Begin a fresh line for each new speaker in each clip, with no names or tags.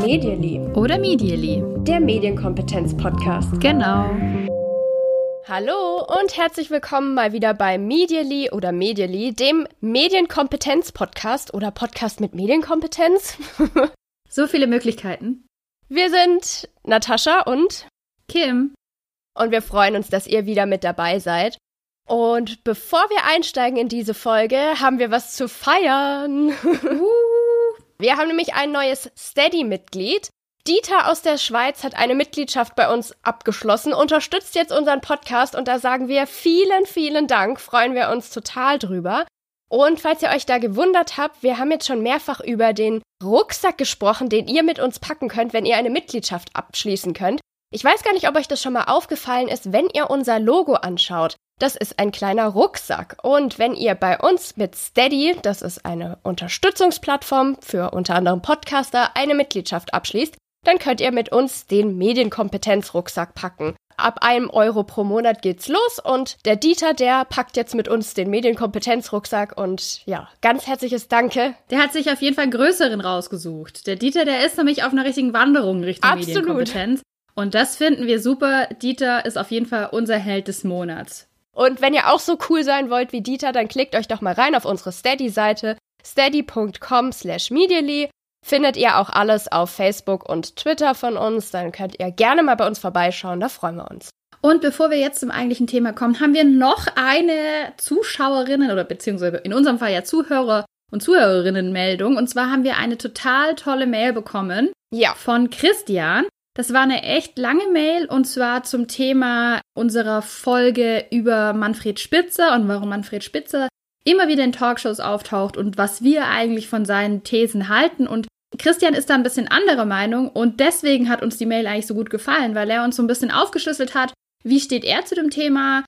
Medially.
Oder Medially.
Der Medienkompetenz-Podcast.
Genau.
Hallo und herzlich willkommen mal wieder bei Medially oder Medially, dem Medienkompetenz-Podcast oder Podcast mit Medienkompetenz.
so viele Möglichkeiten.
Wir sind Natascha und
Kim.
Und wir freuen uns, dass ihr wieder mit dabei seid. Und bevor wir einsteigen in diese Folge, haben wir was zu feiern. wir haben nämlich ein neues Steady-Mitglied. Dieter aus der Schweiz hat eine Mitgliedschaft bei uns abgeschlossen, unterstützt jetzt unseren Podcast und da sagen wir vielen, vielen Dank, freuen wir uns total drüber. Und falls ihr euch da gewundert habt, wir haben jetzt schon mehrfach über den Rucksack gesprochen, den ihr mit uns packen könnt, wenn ihr eine Mitgliedschaft abschließen könnt. Ich weiß gar nicht, ob euch das schon mal aufgefallen ist, wenn ihr unser Logo anschaut. Das ist ein kleiner Rucksack. Und wenn ihr bei uns mit Steady, das ist eine Unterstützungsplattform für unter anderem Podcaster, eine Mitgliedschaft abschließt, dann könnt ihr mit uns den Medienkompetenzrucksack packen. Ab einem Euro pro Monat geht's los und der Dieter, der packt jetzt mit uns den Medienkompetenzrucksack und ja, ganz herzliches Danke.
Der hat sich auf jeden Fall einen größeren rausgesucht. Der Dieter, der ist nämlich auf einer richtigen Wanderung Richtung Absolut. Medienkompetenz. Und das finden wir super. Dieter ist auf jeden Fall unser Held des Monats.
Und wenn ihr auch so cool sein wollt wie Dieter, dann klickt euch doch mal rein auf unsere Steady-Seite steady.com slash medially. Findet ihr auch alles auf Facebook und Twitter von uns. Dann könnt ihr gerne mal bei uns vorbeischauen. Da freuen wir uns.
Und bevor wir jetzt zum eigentlichen Thema kommen, haben wir noch eine Zuschauerinnen oder beziehungsweise in unserem Fall ja Zuhörer und Zuhörerinnen-Meldung. Und zwar haben wir eine total tolle Mail bekommen. Ja. Von Christian. Das war eine echt lange Mail und zwar zum Thema unserer Folge über Manfred Spitzer und warum Manfred Spitzer immer wieder in Talkshows auftaucht und was wir eigentlich von seinen Thesen halten. Und Christian ist da ein bisschen anderer Meinung und deswegen hat uns die Mail eigentlich so gut gefallen, weil er uns so ein bisschen aufgeschlüsselt hat, wie steht er zu dem Thema,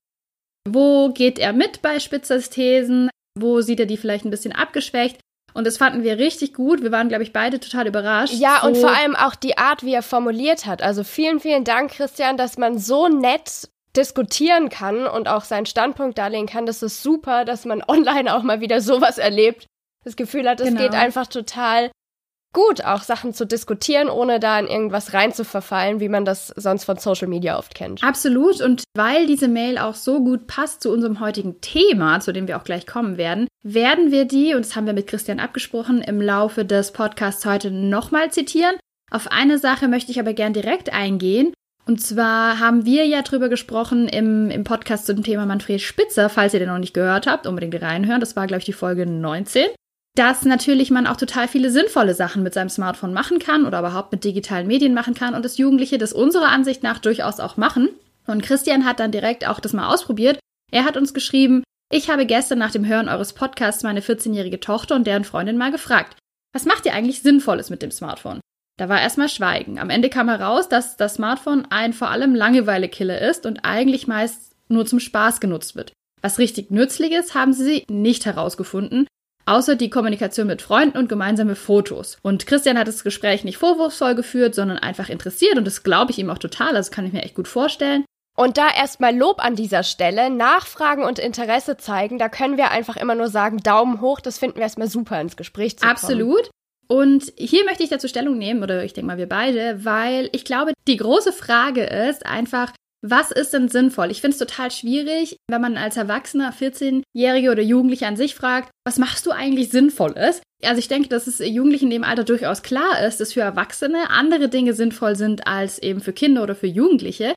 wo geht er mit bei Spitzers Thesen, wo sieht er die vielleicht ein bisschen abgeschwächt und das fanden wir richtig gut. Wir waren, glaube ich, beide total überrascht.
Ja, so und vor allem auch die Art, wie er formuliert hat. Also vielen, vielen Dank, Christian, dass man so nett diskutieren kann und auch seinen Standpunkt darlegen kann. Das ist super, dass man online auch mal wieder sowas erlebt. Das Gefühl hat, es genau. geht einfach total gut, auch Sachen zu diskutieren, ohne da in irgendwas rein zu verfallen, wie man das sonst von Social Media oft kennt.
Absolut. Und weil diese Mail auch so gut passt zu unserem heutigen Thema, zu dem wir auch gleich kommen werden, werden wir die, und das haben wir mit Christian abgesprochen, im Laufe des Podcasts heute nochmal zitieren. Auf eine Sache möchte ich aber gern direkt eingehen. Und zwar haben wir ja drüber gesprochen im, im Podcast zum Thema Manfred Spitzer, falls ihr den noch nicht gehört habt, unbedingt reinhören. Das war, glaube ich, die Folge 19 dass natürlich man auch total viele sinnvolle Sachen mit seinem Smartphone machen kann oder überhaupt mit digitalen Medien machen kann und dass Jugendliche das unserer Ansicht nach durchaus auch machen. Und Christian hat dann direkt auch das mal ausprobiert. Er hat uns geschrieben, ich habe gestern nach dem Hören eures Podcasts meine 14-jährige Tochter und deren Freundin mal gefragt, was macht ihr eigentlich Sinnvolles mit dem Smartphone? Da war erstmal Schweigen. Am Ende kam heraus, dass das Smartphone ein vor allem Langeweile-Killer ist und eigentlich meist nur zum Spaß genutzt wird. Was richtig Nützliches haben sie nicht herausgefunden, außer die Kommunikation mit Freunden und gemeinsame Fotos. Und Christian hat das Gespräch nicht vorwurfsvoll geführt, sondern einfach interessiert und das glaube ich ihm auch total, das kann ich mir echt gut vorstellen.
Und da erstmal Lob an dieser Stelle, Nachfragen und Interesse zeigen, da können wir einfach immer nur sagen, Daumen hoch, das finden wir erstmal super ins Gespräch zu kommen.
Absolut. Und hier möchte ich dazu Stellung nehmen, oder ich denke mal wir beide, weil ich glaube, die große Frage ist einfach, was ist denn sinnvoll? Ich finde es total schwierig, wenn man als Erwachsener, 14-Jährige oder Jugendliche an sich fragt, was machst du eigentlich Sinnvolles? Also ich denke, dass es Jugendlichen in dem Alter durchaus klar ist, dass für Erwachsene andere Dinge sinnvoll sind als eben für Kinder oder für Jugendliche.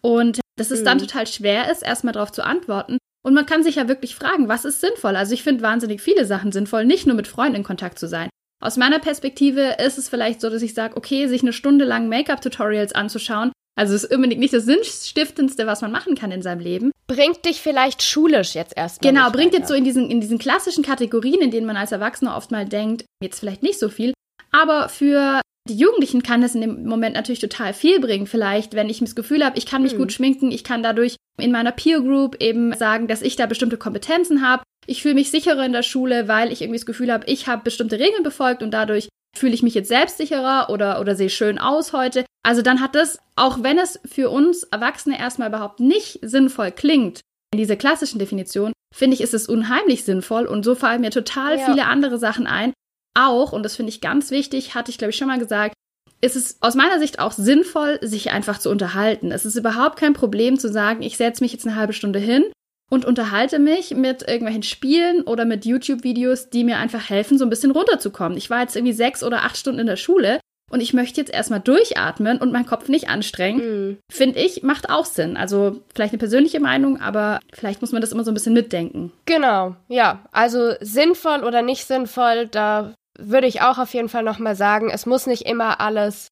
Und dass es mhm. dann total schwer ist, erstmal darauf zu antworten. Und man kann sich ja wirklich fragen, was ist sinnvoll? Also ich finde wahnsinnig viele Sachen sinnvoll, nicht nur mit Freunden in Kontakt zu sein. Aus meiner Perspektive ist es vielleicht so, dass ich sage, okay, sich eine Stunde lang Make-up-Tutorials anzuschauen, also es ist unbedingt nicht das Sinnstiftendste, was man machen kann in seinem Leben.
Bringt dich vielleicht schulisch jetzt erstmal.
Genau, bringt weiter. jetzt so in diesen, in diesen klassischen Kategorien, in denen man als Erwachsener oft mal denkt, jetzt vielleicht nicht so viel. Aber für die Jugendlichen kann das in dem Moment natürlich total viel bringen. Vielleicht, wenn ich das Gefühl habe, ich kann mich mhm. gut schminken, ich kann dadurch in meiner Peer Group eben sagen, dass ich da bestimmte Kompetenzen habe. Ich fühle mich sicherer in der Schule, weil ich irgendwie das Gefühl habe, ich habe bestimmte Regeln befolgt und dadurch fühle ich mich jetzt selbstsicherer oder, oder sehe schön aus heute. Also dann hat das, auch wenn es für uns Erwachsene erstmal überhaupt nicht sinnvoll klingt, in dieser klassischen Definition, finde ich, ist es unheimlich sinnvoll und so fallen mir total ja. viele andere Sachen ein. Auch, und das finde ich ganz wichtig, hatte ich glaube ich schon mal gesagt, ist es aus meiner Sicht auch sinnvoll, sich einfach zu unterhalten. Es ist überhaupt kein Problem zu sagen, ich setze mich jetzt eine halbe Stunde hin und unterhalte mich mit irgendwelchen Spielen oder mit YouTube-Videos, die mir einfach helfen, so ein bisschen runterzukommen. Ich war jetzt irgendwie sechs oder acht Stunden in der Schule und ich möchte jetzt erstmal durchatmen und meinen Kopf nicht anstrengen. Mhm. Finde ich, macht auch Sinn. Also vielleicht eine persönliche Meinung, aber vielleicht muss man das immer so ein bisschen mitdenken.
Genau, ja. Also sinnvoll oder nicht sinnvoll, da würde ich auch auf jeden Fall nochmal sagen, es muss nicht immer alles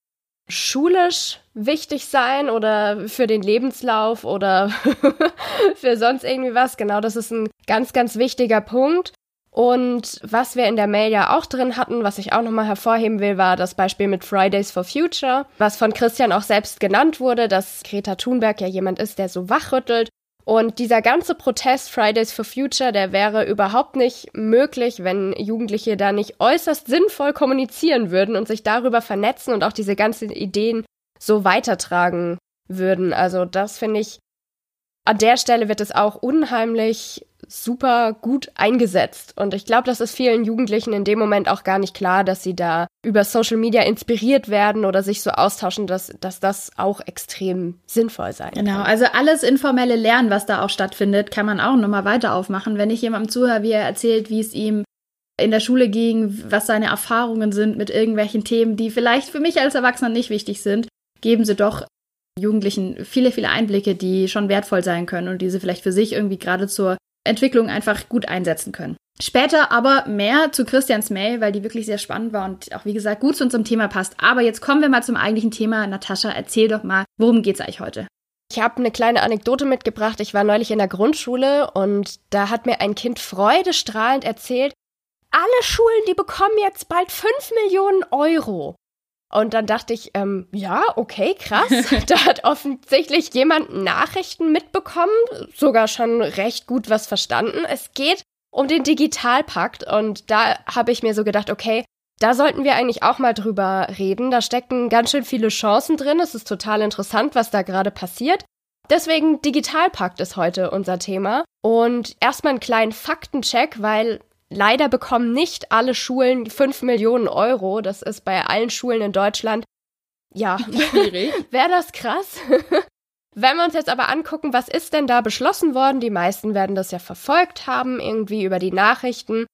schulisch wichtig sein oder für den Lebenslauf oder für sonst irgendwie was. Genau, das ist ein ganz, ganz wichtiger Punkt. Und was wir in der Mail ja auch drin hatten, was ich auch nochmal hervorheben will, war das Beispiel mit Fridays for Future, was von Christian auch selbst genannt wurde, dass Greta Thunberg ja jemand ist, der so wachrüttelt und dieser ganze Protest Fridays for Future, der wäre überhaupt nicht möglich, wenn Jugendliche da nicht äußerst sinnvoll kommunizieren würden und sich darüber vernetzen und auch diese ganzen Ideen so weitertragen würden. Also das finde ich, an der Stelle wird es auch unheimlich super gut eingesetzt. Und ich glaube, das ist vielen Jugendlichen in dem Moment auch gar nicht klar, dass sie da über Social Media inspiriert werden oder sich so austauschen, dass, dass das auch extrem sinnvoll sein
genau. kann. Genau, also alles informelle Lernen, was da auch stattfindet, kann man auch nochmal weiter aufmachen. Wenn ich jemandem zuhöre, wie er erzählt, wie es ihm in der Schule ging, was seine Erfahrungen sind mit irgendwelchen Themen, die vielleicht für mich als Erwachsener nicht wichtig sind, geben sie doch Jugendlichen viele, viele Einblicke, die schon wertvoll sein können und die sie vielleicht für sich irgendwie gerade zur Entwicklung einfach gut einsetzen können. Später aber mehr zu Christians Mail, weil die wirklich sehr spannend war und auch wie gesagt gut zu unserem Thema passt. Aber jetzt kommen wir mal zum eigentlichen Thema. Natascha, erzähl doch mal, worum geht's eigentlich heute?
Ich habe eine kleine Anekdote mitgebracht. Ich war neulich in der Grundschule und da hat mir ein Kind freudestrahlend erzählt, alle Schulen, die bekommen jetzt bald 5 Millionen Euro. Und dann dachte ich, ähm, ja, okay, krass. da hat offensichtlich jemand Nachrichten mitbekommen, sogar schon recht gut was verstanden. Es geht um den Digitalpakt und da habe ich mir so gedacht, okay, da sollten wir eigentlich auch mal drüber reden. Da stecken ganz schön viele Chancen drin. Es ist total interessant, was da gerade passiert. Deswegen Digitalpakt ist heute unser Thema. Und erstmal einen kleinen Faktencheck, weil Leider bekommen nicht alle Schulen 5 Millionen Euro. Das ist bei allen Schulen in Deutschland. Ja, schwierig. Wäre das krass? Wenn wir uns jetzt aber angucken, was ist denn da beschlossen worden? Die meisten werden das ja verfolgt haben, irgendwie über die Nachrichten.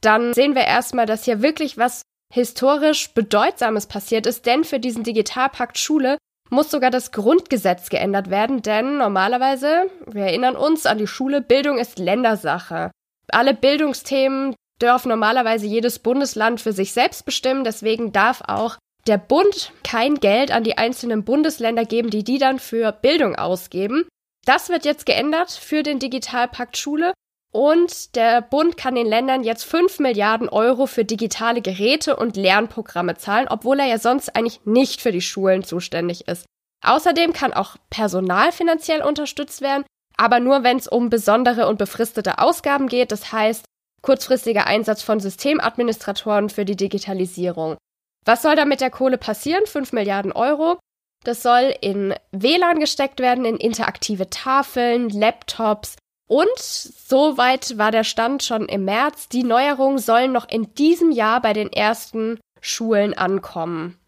Dann sehen wir erstmal, dass hier wirklich was historisch Bedeutsames passiert ist, denn für diesen Digitalpakt Schule muss sogar das Grundgesetz geändert werden, denn normalerweise, wir erinnern uns an die Schule, Bildung ist Ländersache. Alle Bildungsthemen dürfen normalerweise jedes Bundesland für sich selbst bestimmen. Deswegen darf auch der Bund kein Geld an die einzelnen Bundesländer geben, die die dann für Bildung ausgeben. Das wird jetzt geändert für den Digitalpakt Schule. Und der Bund kann den Ländern jetzt 5 Milliarden Euro für digitale Geräte und Lernprogramme zahlen, obwohl er ja sonst eigentlich nicht für die Schulen zuständig ist. Außerdem kann auch Personal finanziell unterstützt werden aber nur wenn es um besondere und befristete Ausgaben geht, das heißt kurzfristiger Einsatz von Systemadministratoren für die Digitalisierung. Was soll da mit der Kohle passieren? 5 Milliarden Euro. Das soll in WLAN gesteckt werden, in interaktive Tafeln, Laptops und soweit war der Stand schon im März. Die Neuerungen sollen noch in diesem Jahr bei den ersten Schulen ankommen.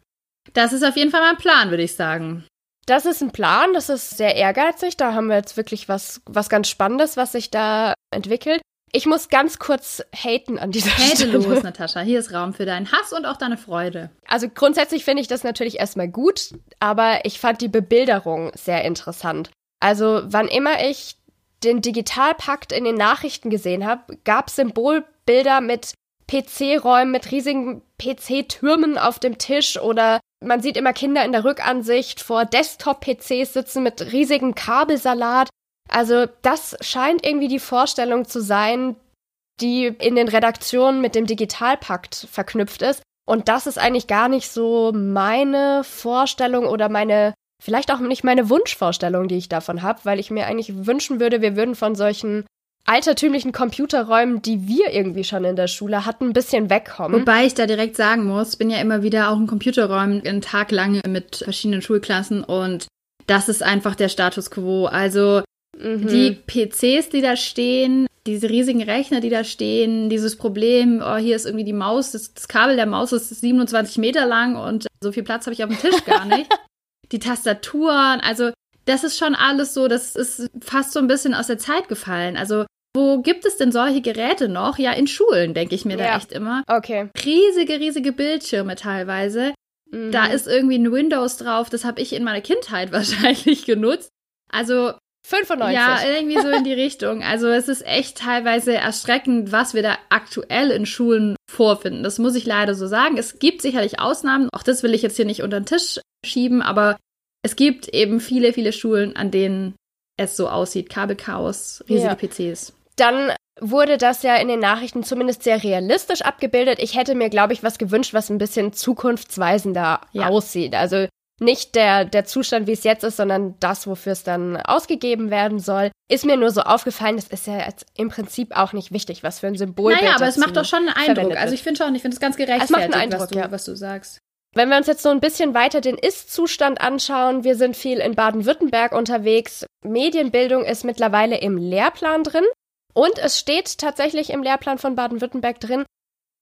Das ist auf jeden Fall mein Plan, würde ich sagen.
Das ist ein Plan, das ist sehr ehrgeizig. Da haben wir jetzt wirklich was, was ganz Spannendes, was sich da entwickelt. Ich muss ganz kurz haten an dieser Hate Stelle.
los, Natascha. Hier ist Raum für deinen Hass und auch deine Freude.
Also grundsätzlich finde ich das natürlich erstmal gut, aber ich fand die Bebilderung sehr interessant. Also wann immer ich den Digitalpakt in den Nachrichten gesehen habe, gab es Symbolbilder mit PC-Räumen, mit riesigen PC-Türmen auf dem Tisch oder man sieht immer Kinder in der Rückansicht vor Desktop-PCs sitzen mit riesigem Kabelsalat. Also das scheint irgendwie die Vorstellung zu sein, die in den Redaktionen mit dem Digitalpakt verknüpft ist. Und das ist eigentlich gar nicht so meine Vorstellung oder meine, vielleicht auch nicht meine Wunschvorstellung, die ich davon habe, weil ich mir eigentlich wünschen würde, wir würden von solchen altertümlichen Computerräumen, die wir irgendwie schon in der Schule hatten, ein bisschen wegkommen.
Wobei ich da direkt sagen muss, bin ja immer wieder auch in Computerräumen einen Tag lang mit verschiedenen Schulklassen und das ist einfach der Status quo. Also Mhm. Die PCs, die da stehen, diese riesigen Rechner, die da stehen, dieses Problem, oh, hier ist irgendwie die Maus, das, das Kabel der Maus ist 27 Meter lang und so viel Platz habe ich auf dem Tisch gar nicht. die Tastaturen, also das ist schon alles so, das ist fast so ein bisschen aus der Zeit gefallen. Also wo gibt es denn solche Geräte noch? Ja, in Schulen, denke ich mir ja. da echt immer.
Okay.
Riesige, riesige Bildschirme teilweise. Mhm. Da ist irgendwie ein Windows drauf, das habe ich in meiner Kindheit wahrscheinlich genutzt. Also
95.
Ja, irgendwie so in die Richtung. Also es ist echt teilweise erschreckend, was wir da aktuell in Schulen vorfinden. Das muss ich leider so sagen. Es gibt sicherlich Ausnahmen. Auch das will ich jetzt hier nicht unter den Tisch schieben, aber es gibt eben viele, viele Schulen, an denen es so aussieht. Kabelchaos, riesige ja. PCs.
Dann wurde das ja in den Nachrichten zumindest sehr realistisch abgebildet. Ich hätte mir, glaube ich, was gewünscht, was ein bisschen zukunftsweisender ja. aussieht. Also nicht der, der Zustand, wie es jetzt ist, sondern das, wofür es dann ausgegeben werden soll. Ist mir nur so aufgefallen, das ist ja jetzt im Prinzip auch nicht wichtig, was für ein Symbol
Naja, aber es macht doch schon einen Eindruck. Also ich finde schon, ich finde es ganz gerechtfertigt, es macht einen Eindruck, was, du, ja. was du sagst.
Wenn wir uns jetzt so ein bisschen weiter den Ist-Zustand anschauen, wir sind viel in Baden-Württemberg unterwegs. Medienbildung ist mittlerweile im Lehrplan drin. Und es steht tatsächlich im Lehrplan von Baden-Württemberg drin,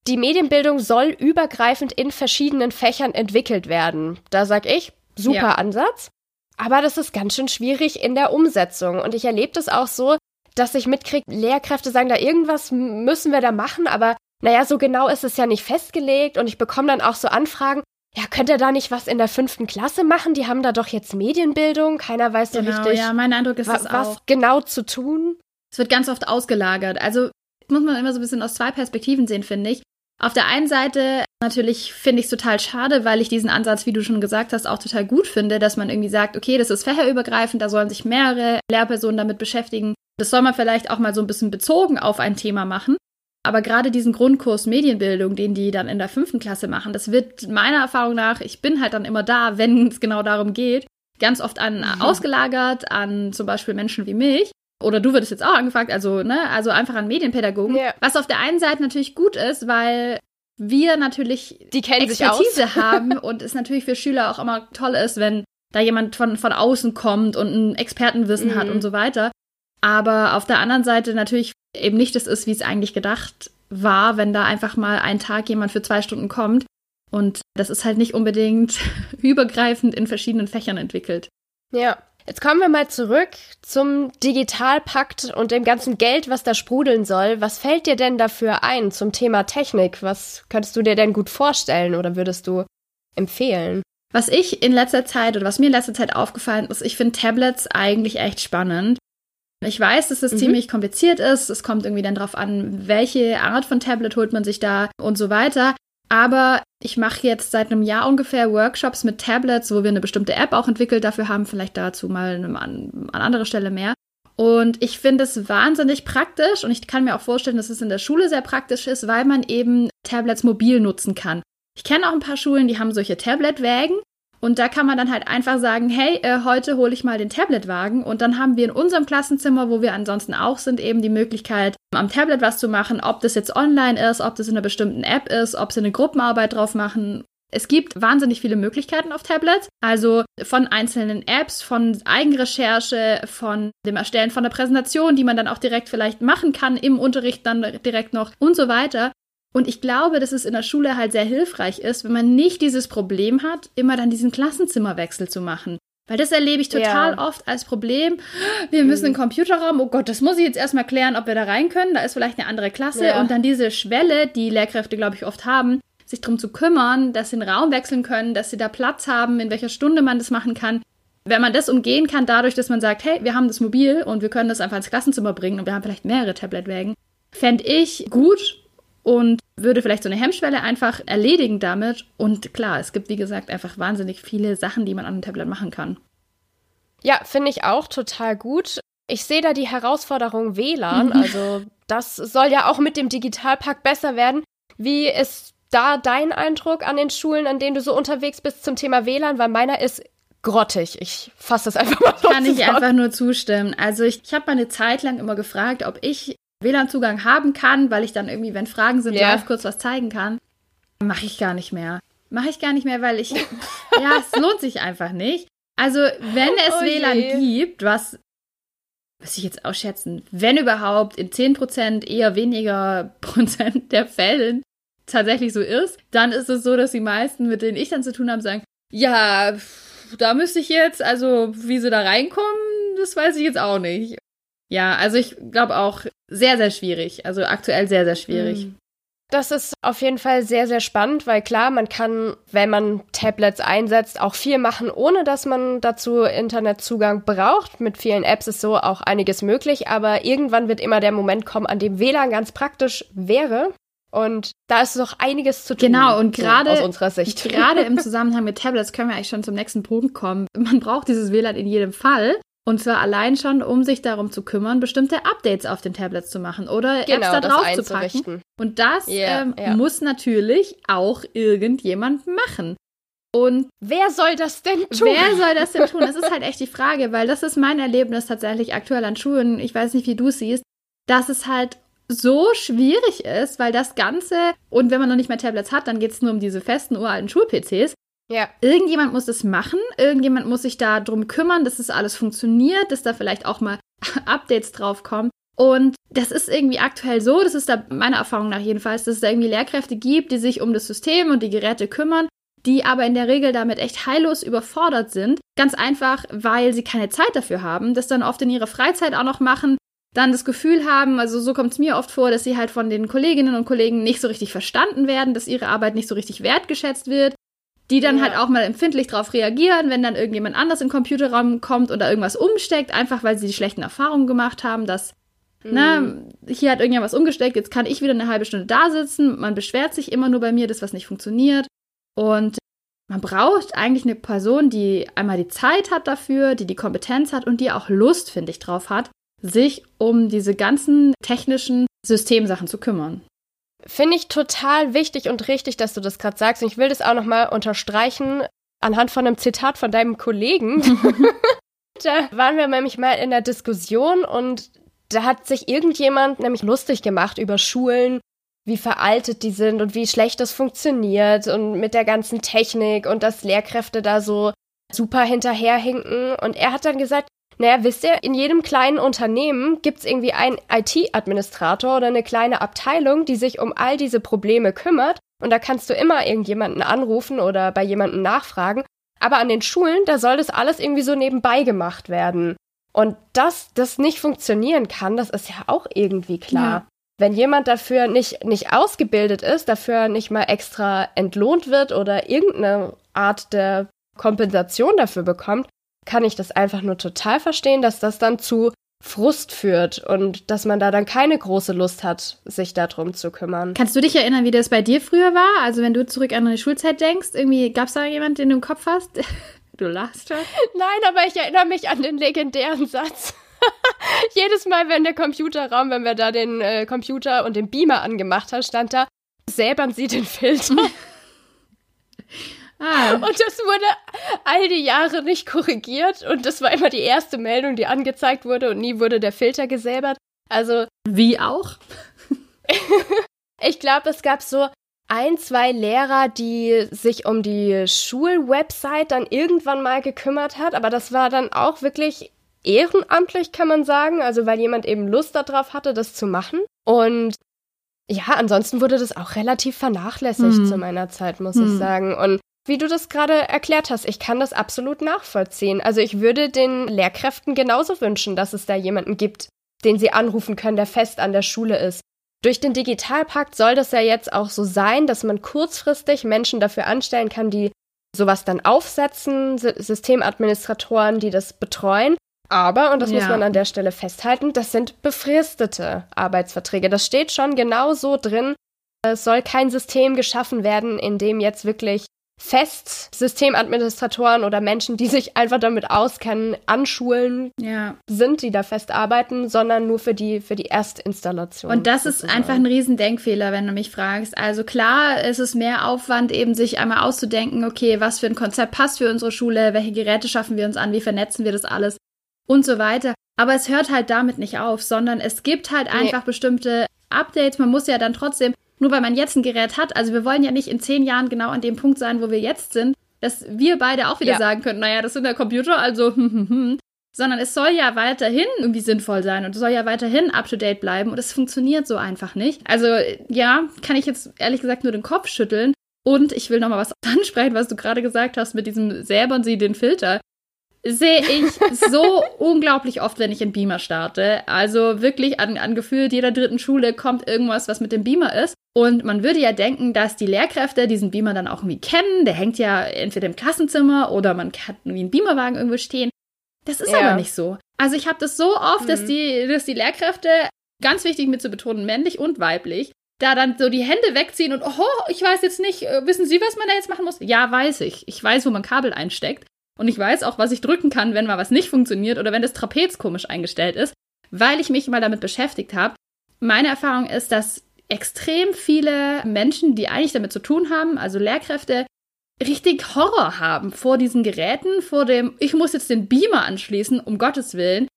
die Medienbildung soll übergreifend in verschiedenen Fächern entwickelt werden. Da sag ich, super ja. Ansatz. Aber das ist ganz schön schwierig in der Umsetzung. Und ich erlebe das auch so, dass ich mitkriege, Lehrkräfte sagen, da irgendwas müssen wir da machen, aber naja, so genau ist es ja nicht festgelegt. Und ich bekomme dann auch so Anfragen, ja, könnt ihr da nicht was in der fünften Klasse machen? Die haben da doch jetzt Medienbildung. Keiner weiß so
genau,
richtig,
ja, mein Eindruck ist
was, das auch. was genau zu tun.
Es wird ganz oft ausgelagert. Also muss man immer so ein bisschen aus zwei Perspektiven sehen, finde ich. Auf der einen Seite natürlich finde ich es total schade, weil ich diesen Ansatz, wie du schon gesagt hast, auch total gut finde, dass man irgendwie sagt, okay, das ist fächerübergreifend, da sollen sich mehrere Lehrpersonen damit beschäftigen. Das soll man vielleicht auch mal so ein bisschen bezogen auf ein Thema machen. Aber gerade diesen Grundkurs Medienbildung, den die dann in der fünften Klasse machen, das wird meiner Erfahrung nach, ich bin halt dann immer da, wenn es genau darum geht, ganz oft an mhm. ausgelagert an zum Beispiel Menschen wie mich oder du würdest jetzt auch angefragt, also, ne, also einfach an Medienpädagogen. Ja. Was auf der einen Seite natürlich gut ist, weil wir natürlich
die
Expertise haben und es natürlich für Schüler auch immer toll ist, wenn da jemand von, von außen kommt und ein Expertenwissen mhm. hat und so weiter. Aber auf der anderen Seite natürlich eben nicht das ist, wie es eigentlich gedacht war, wenn da einfach mal ein Tag jemand für zwei Stunden kommt. Und das ist halt nicht unbedingt übergreifend in verschiedenen Fächern entwickelt.
Ja, Jetzt kommen wir mal zurück zum Digitalpakt und dem ganzen Geld, was da sprudeln soll. Was fällt dir denn dafür ein zum Thema Technik? Was könntest du dir denn gut vorstellen oder würdest du empfehlen?
Was ich in letzter Zeit oder was mir in letzter Zeit aufgefallen ist, ich finde Tablets eigentlich echt spannend. Ich weiß, dass es mhm. ziemlich kompliziert ist. Es kommt irgendwie dann drauf an, welche Art von Tablet holt man sich da und so weiter. Aber ich mache jetzt seit einem Jahr ungefähr Workshops mit Tablets, wo wir eine bestimmte App auch entwickelt dafür haben, vielleicht dazu mal an, an anderer Stelle mehr. Und ich finde es wahnsinnig praktisch und ich kann mir auch vorstellen, dass es in der Schule sehr praktisch ist, weil man eben Tablets mobil nutzen kann. Ich kenne auch ein paar Schulen, die haben solche Tabletwägen und da kann man dann halt einfach sagen, hey, äh, heute hole ich mal den Tabletwagen und dann haben wir in unserem Klassenzimmer, wo wir ansonsten auch sind, eben die Möglichkeit, am Tablet was zu machen, ob das jetzt online ist, ob das in einer bestimmten App ist, ob sie eine Gruppenarbeit drauf machen. Es gibt wahnsinnig viele Möglichkeiten auf Tablets, also von einzelnen Apps, von Eigenrecherche, von dem Erstellen von der Präsentation, die man dann auch direkt vielleicht machen kann im Unterricht dann direkt noch und so weiter. Und ich glaube, dass es in der Schule halt sehr hilfreich ist, wenn man nicht dieses Problem hat, immer dann diesen Klassenzimmerwechsel zu machen. Weil das erlebe ich total ja. oft als Problem. Wir müssen mhm. einen Computerraum, oh Gott, das muss ich jetzt erstmal klären, ob wir da rein können. Da ist vielleicht eine andere Klasse. Ja. Und dann diese Schwelle, die Lehrkräfte, glaube ich, oft haben, sich darum zu kümmern, dass sie den Raum wechseln können, dass sie da Platz haben, in welcher Stunde man das machen kann. Wenn man das umgehen kann, dadurch, dass man sagt, hey, wir haben das mobil und wir können das einfach ins Klassenzimmer bringen und wir haben vielleicht mehrere Tabletwägen, fände ich gut und würde vielleicht so eine Hemmschwelle einfach erledigen damit. Und klar, es gibt, wie gesagt, einfach wahnsinnig viele Sachen, die man an einem Tablet machen kann.
Ja, finde ich auch total gut. Ich sehe da die Herausforderung WLAN. Also, das soll ja auch mit dem Digitalpakt besser werden. Wie ist da dein Eindruck an den Schulen, an denen du so unterwegs bist zum Thema WLAN? Weil meiner ist grottig. Ich fasse das einfach mal
so Kann zusammen. ich einfach nur zustimmen. Also ich, ich habe mal eine Zeit lang immer gefragt, ob ich WLAN-Zugang haben kann, weil ich dann irgendwie, wenn Fragen sind, yeah. live kurz was zeigen kann. Mache ich gar nicht mehr. Mache ich gar nicht mehr, weil ich, ja, es lohnt sich einfach nicht. Also, wenn es oh WLAN gibt, was muss ich jetzt ausschätzen, wenn überhaupt in 10% eher weniger Prozent der Fällen tatsächlich so ist, dann ist es so, dass die meisten, mit denen ich dann zu tun habe, sagen, ja, da müsste ich jetzt, also wie sie da reinkommen, das weiß ich jetzt auch nicht. Ja, also ich glaube auch sehr, sehr schwierig. Also aktuell sehr, sehr schwierig. Mhm.
Das ist auf jeden Fall sehr, sehr spannend, weil klar, man kann, wenn man Tablets einsetzt, auch viel machen, ohne dass man dazu Internetzugang braucht. Mit vielen Apps ist so auch einiges möglich, aber irgendwann wird immer der Moment kommen, an dem WLAN ganz praktisch wäre. Und da ist noch einiges zu tun.
Genau, und gerade
so aus unserer Sicht.
Gerade im Zusammenhang mit Tablets können wir eigentlich schon zum nächsten Punkt kommen. Man braucht dieses WLAN in jedem Fall. Und zwar allein schon, um sich darum zu kümmern, bestimmte Updates auf den Tablets zu machen oder
genau,
Apps da drauf zu packen. Und das yeah, ähm, yeah. muss natürlich auch irgendjemand machen. Und
wer soll das denn tun?
Wer soll das denn tun? Das ist halt echt die Frage, weil das ist mein Erlebnis tatsächlich aktuell an Schulen. Ich weiß nicht, wie du es siehst, dass es halt so schwierig ist, weil das Ganze, und wenn man noch nicht mehr Tablets hat, dann geht es nur um diese festen uralten Schul-PCs.
Ja.
Irgendjemand muss es machen, irgendjemand muss sich da drum kümmern, dass das alles funktioniert, dass da vielleicht auch mal Updates drauf kommen. Und das ist irgendwie aktuell so, das ist da meiner Erfahrung nach jedenfalls, dass es da irgendwie Lehrkräfte gibt, die sich um das System und die Geräte kümmern, die aber in der Regel damit echt heillos überfordert sind. Ganz einfach, weil sie keine Zeit dafür haben, das dann oft in ihrer Freizeit auch noch machen, dann das Gefühl haben, also so kommt es mir oft vor, dass sie halt von den Kolleginnen und Kollegen nicht so richtig verstanden werden, dass ihre Arbeit nicht so richtig wertgeschätzt wird, die dann ja. halt auch mal empfindlich darauf reagieren, wenn dann irgendjemand anders im Computerraum kommt oder irgendwas umsteckt, einfach weil sie die schlechten Erfahrungen gemacht haben, dass, mhm. ne, hier hat irgendjemand was umgesteckt, jetzt kann ich wieder eine halbe Stunde da sitzen, man beschwert sich immer nur bei mir, dass was nicht funktioniert und man braucht eigentlich eine Person, die einmal die Zeit hat dafür, die die Kompetenz hat und die auch Lust, finde ich, drauf hat, sich um diese ganzen technischen Systemsachen zu kümmern.
Finde ich total wichtig und richtig, dass du das gerade sagst. Und ich will das auch nochmal unterstreichen anhand von einem Zitat von deinem Kollegen. da waren wir nämlich mal in der Diskussion und da hat sich irgendjemand nämlich lustig gemacht über Schulen, wie veraltet die sind und wie schlecht das funktioniert und mit der ganzen Technik und dass Lehrkräfte da so super hinterherhinken. Und er hat dann gesagt, naja, wisst ihr, in jedem kleinen Unternehmen gibt's irgendwie einen IT-Administrator oder eine kleine Abteilung, die sich um all diese Probleme kümmert. Und da kannst du immer irgendjemanden anrufen oder bei jemanden nachfragen. Aber an den Schulen, da soll das alles irgendwie so nebenbei gemacht werden. Und dass das nicht funktionieren kann, das ist ja auch irgendwie klar. Ja. Wenn jemand dafür nicht, nicht ausgebildet ist, dafür nicht mal extra entlohnt wird oder irgendeine Art der Kompensation dafür bekommt, kann ich das einfach nur total verstehen, dass das dann zu Frust führt und dass man da dann keine große Lust hat, sich darum zu kümmern.
Kannst du dich erinnern, wie das bei dir früher war? Also wenn du zurück an deine Schulzeit denkst, irgendwie gab es da jemanden, den du im Kopf hast? Du lachst schon.
Nein, aber ich erinnere mich an den legendären Satz. Jedes Mal, wenn der Computerraum, wenn wir da den äh, Computer und den Beamer angemacht haben, stand da, säbern Sie den Filter. Ah. Und das wurde all die Jahre nicht korrigiert und das war immer die erste Meldung, die angezeigt wurde und nie wurde der Filter gesäbert. Also.
Wie auch?
ich glaube, es gab so ein, zwei Lehrer, die sich um die Schulwebsite dann irgendwann mal gekümmert hat, aber das war dann auch wirklich ehrenamtlich, kann man sagen, also weil jemand eben Lust darauf hatte, das zu machen. Und ja, ansonsten wurde das auch relativ vernachlässigt hm. zu meiner Zeit, muss hm. ich sagen. Und wie du das gerade erklärt hast, ich kann das absolut nachvollziehen. Also ich würde den Lehrkräften genauso wünschen, dass es da jemanden gibt, den sie anrufen können, der fest an der Schule ist. Durch den Digitalpakt soll das ja jetzt auch so sein, dass man kurzfristig Menschen dafür anstellen kann, die sowas dann aufsetzen, Systemadministratoren, die das betreuen. Aber, und das ja. muss man an der Stelle festhalten, das sind befristete Arbeitsverträge. Das steht schon genau so drin. Es soll kein System geschaffen werden, in dem jetzt wirklich fest Systemadministratoren oder Menschen, die sich einfach damit auskennen, an Schulen ja. sind, die da fest arbeiten, sondern nur für die, für die Erstinstallation.
Und das sozusagen. ist einfach ein Riesendenkfehler, wenn du mich fragst. Also klar, es ist mehr Aufwand, eben sich einmal auszudenken, okay, was für ein Konzept passt für unsere Schule, welche Geräte schaffen wir uns an, wie vernetzen wir das alles und so weiter. Aber es hört halt damit nicht auf, sondern es gibt halt einfach nee. bestimmte Updates. Man muss ja dann trotzdem nur weil man jetzt ein Gerät hat, also wir wollen ja nicht in zehn Jahren genau an dem Punkt sein, wo wir jetzt sind, dass wir beide auch wieder ja. sagen können, naja, das sind ja Computer, also hm, hm, hm, sondern es soll ja weiterhin irgendwie sinnvoll sein und es soll ja weiterhin up-to-date bleiben und es funktioniert so einfach nicht. Also ja, kann ich jetzt ehrlich gesagt nur den Kopf schütteln. Und ich will nochmal was ansprechen, was du gerade gesagt hast mit diesem säbern Sie den Filter sehe ich so unglaublich oft, wenn ich in Beamer starte. Also wirklich an, an gefühlt jeder dritten Schule kommt irgendwas, was mit dem Beamer ist. Und man würde ja denken, dass die Lehrkräfte diesen Beamer dann auch irgendwie kennen. Der hängt ja entweder im Klassenzimmer oder man hat irgendwie einen Beamerwagen irgendwo stehen. Das ist ja. aber nicht so. Also ich habe das so oft, mhm. dass, die, dass die Lehrkräfte, ganz wichtig mit zu betonen, männlich und weiblich, da dann so die Hände wegziehen und, oh, ich weiß jetzt nicht, äh, wissen Sie, was man da jetzt machen muss? Ja, weiß ich. Ich weiß, wo man Kabel einsteckt. Und ich weiß auch, was ich drücken kann, wenn mal was nicht funktioniert oder wenn das Trapez komisch eingestellt ist, weil ich mich mal damit beschäftigt habe. Meine Erfahrung ist, dass extrem viele Menschen, die eigentlich damit zu tun haben, also Lehrkräfte, richtig Horror haben vor diesen Geräten, vor dem, ich muss jetzt den Beamer anschließen, um Gottes Willen.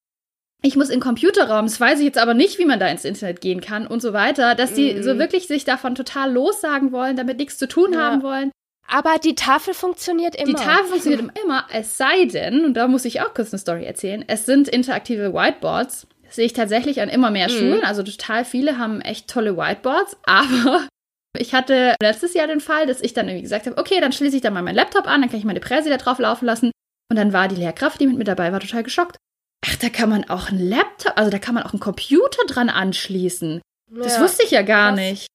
Ich muss in den Computerraum, das weiß ich jetzt aber nicht, wie man da ins Internet gehen kann und so weiter, dass die mm. so wirklich sich davon total lossagen wollen, damit nichts zu tun ja. haben wollen.
Aber die Tafel funktioniert immer.
Die Tafel funktioniert immer, es sei denn, und da muss ich auch kurz eine Story erzählen, es sind interaktive Whiteboards. Das sehe ich tatsächlich an immer mehr mhm. Schulen. Also total viele haben echt tolle Whiteboards. Aber ich hatte letztes Jahr den Fall, dass ich dann irgendwie gesagt habe, okay, dann schließe ich da mal meinen Laptop an, dann kann ich meine Präsi da drauf laufen lassen. Und dann war die Lehrkraft, die mit mir dabei war, total geschockt. Ach, da kann man auch einen Laptop, also da kann man auch einen Computer dran anschließen. Das ja, wusste ich ja gar krass. nicht.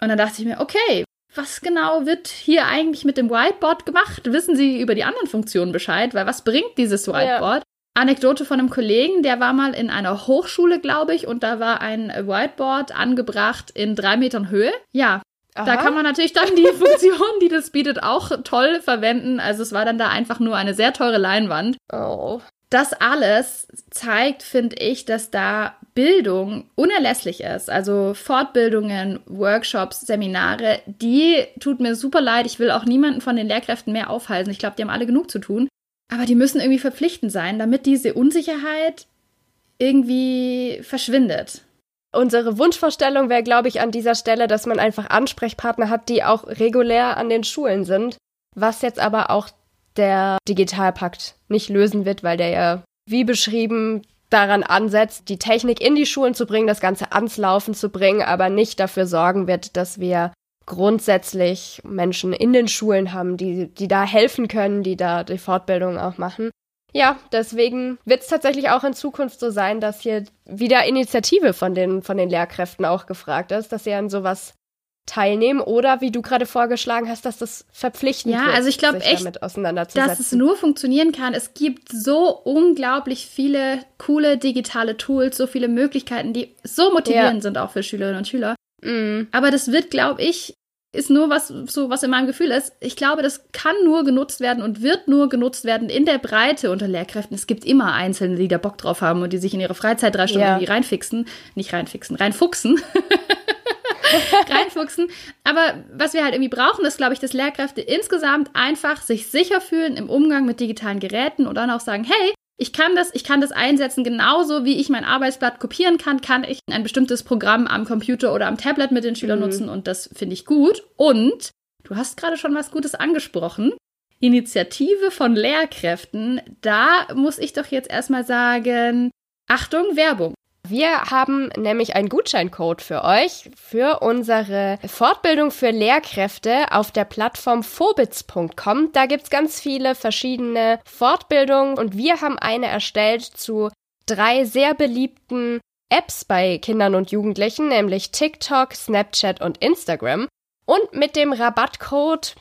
Und dann dachte ich mir, okay, was genau wird hier eigentlich mit dem Whiteboard gemacht? Wissen Sie über die anderen Funktionen Bescheid? Weil was bringt dieses Whiteboard? Ja. Anekdote von einem Kollegen, der war mal in einer Hochschule, glaube ich, und da war ein Whiteboard angebracht in drei Metern Höhe. Ja, Aha. Da kann man natürlich dann die Funktion, die das bietet, auch toll verwenden. Also es war dann da einfach nur eine sehr teure Leinwand.
Oh.
Das alles zeigt, finde ich, dass da Bildung unerlässlich ist. Also Fortbildungen, Workshops, Seminare, die tut mir super leid. Ich will auch niemanden von den Lehrkräften mehr aufhalten. Ich glaube, die haben alle genug zu tun. Aber die müssen irgendwie verpflichtend sein, damit diese Unsicherheit irgendwie verschwindet.
Unsere Wunschvorstellung wäre, glaube ich, an dieser Stelle, dass man einfach Ansprechpartner hat, die auch regulär an den Schulen sind. Was jetzt aber auch der Digitalpakt nicht lösen wird, weil der ja, wie beschrieben, daran ansetzt, die Technik in die Schulen zu bringen, das Ganze ans Laufen zu bringen, aber nicht dafür sorgen wird, dass wir grundsätzlich Menschen in den Schulen haben, die, die da helfen können, die da die Fortbildung auch machen. Ja, deswegen wird es tatsächlich auch in Zukunft so sein, dass hier wieder Initiative von den, von den Lehrkräften auch gefragt ist, dass sie an sowas teilnehmen oder wie du gerade vorgeschlagen hast, dass das verpflichtend
ja,
wird,
also ich glaube echt, dass es nur funktionieren kann. Es gibt so unglaublich viele coole digitale Tools, so viele Möglichkeiten, die so motivierend ja. sind auch für Schülerinnen und Schüler.
Mm.
Aber das wird, glaube ich, ist nur was so was in meinem Gefühl ist. Ich glaube, das kann nur genutzt werden und wird nur genutzt werden in der Breite unter Lehrkräften. Es gibt immer Einzelne, die da Bock drauf haben und die sich in ihre Freizeit drei Stunden irgendwie reinfixen, nicht reinfixen, reinfuchsen. reinfuchsen. Aber was wir halt irgendwie brauchen, ist, glaube ich, dass Lehrkräfte insgesamt einfach sich sicher fühlen im Umgang mit digitalen Geräten und dann auch sagen, hey, ich kann das, ich kann das einsetzen, genauso wie ich mein Arbeitsblatt kopieren kann, kann ich ein bestimmtes Programm am Computer oder am Tablet mit den Schülern mhm. nutzen und das finde ich gut. Und du hast gerade schon was Gutes angesprochen. Initiative von Lehrkräften, da muss ich doch jetzt erstmal sagen, Achtung, Werbung.
Wir haben nämlich einen Gutscheincode für euch für unsere Fortbildung für Lehrkräfte auf der Plattform phobits.com. Da gibt's ganz viele verschiedene Fortbildungen und wir haben eine erstellt zu drei sehr beliebten Apps bei Kindern und Jugendlichen, nämlich TikTok, Snapchat und Instagram. Und mit dem Rabattcode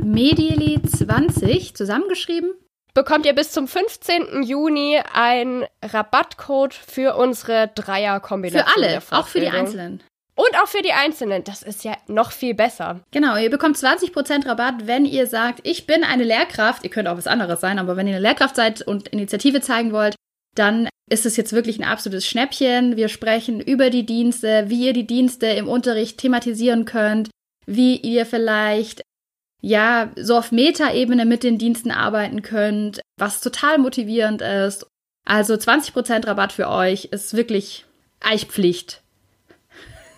Medieli20 zusammengeschrieben
bekommt ihr bis zum 15. Juni einen Rabattcode für unsere Dreierkombination.
Für alle, auch für die Einzelnen.
Und auch für die Einzelnen. Das ist ja noch viel besser.
Genau, ihr bekommt 20% Rabatt, wenn ihr sagt, ich bin eine Lehrkraft. Ihr könnt auch was anderes sein, aber wenn ihr eine Lehrkraft seid und Initiative zeigen wollt, dann ist es jetzt wirklich ein absolutes Schnäppchen. Wir sprechen über die Dienste, wie ihr die Dienste im Unterricht thematisieren könnt, wie ihr vielleicht ja, so auf Meta-Ebene mit den Diensten arbeiten könnt, was total motivierend ist. Also 20% Rabatt für euch ist wirklich Eichpflicht.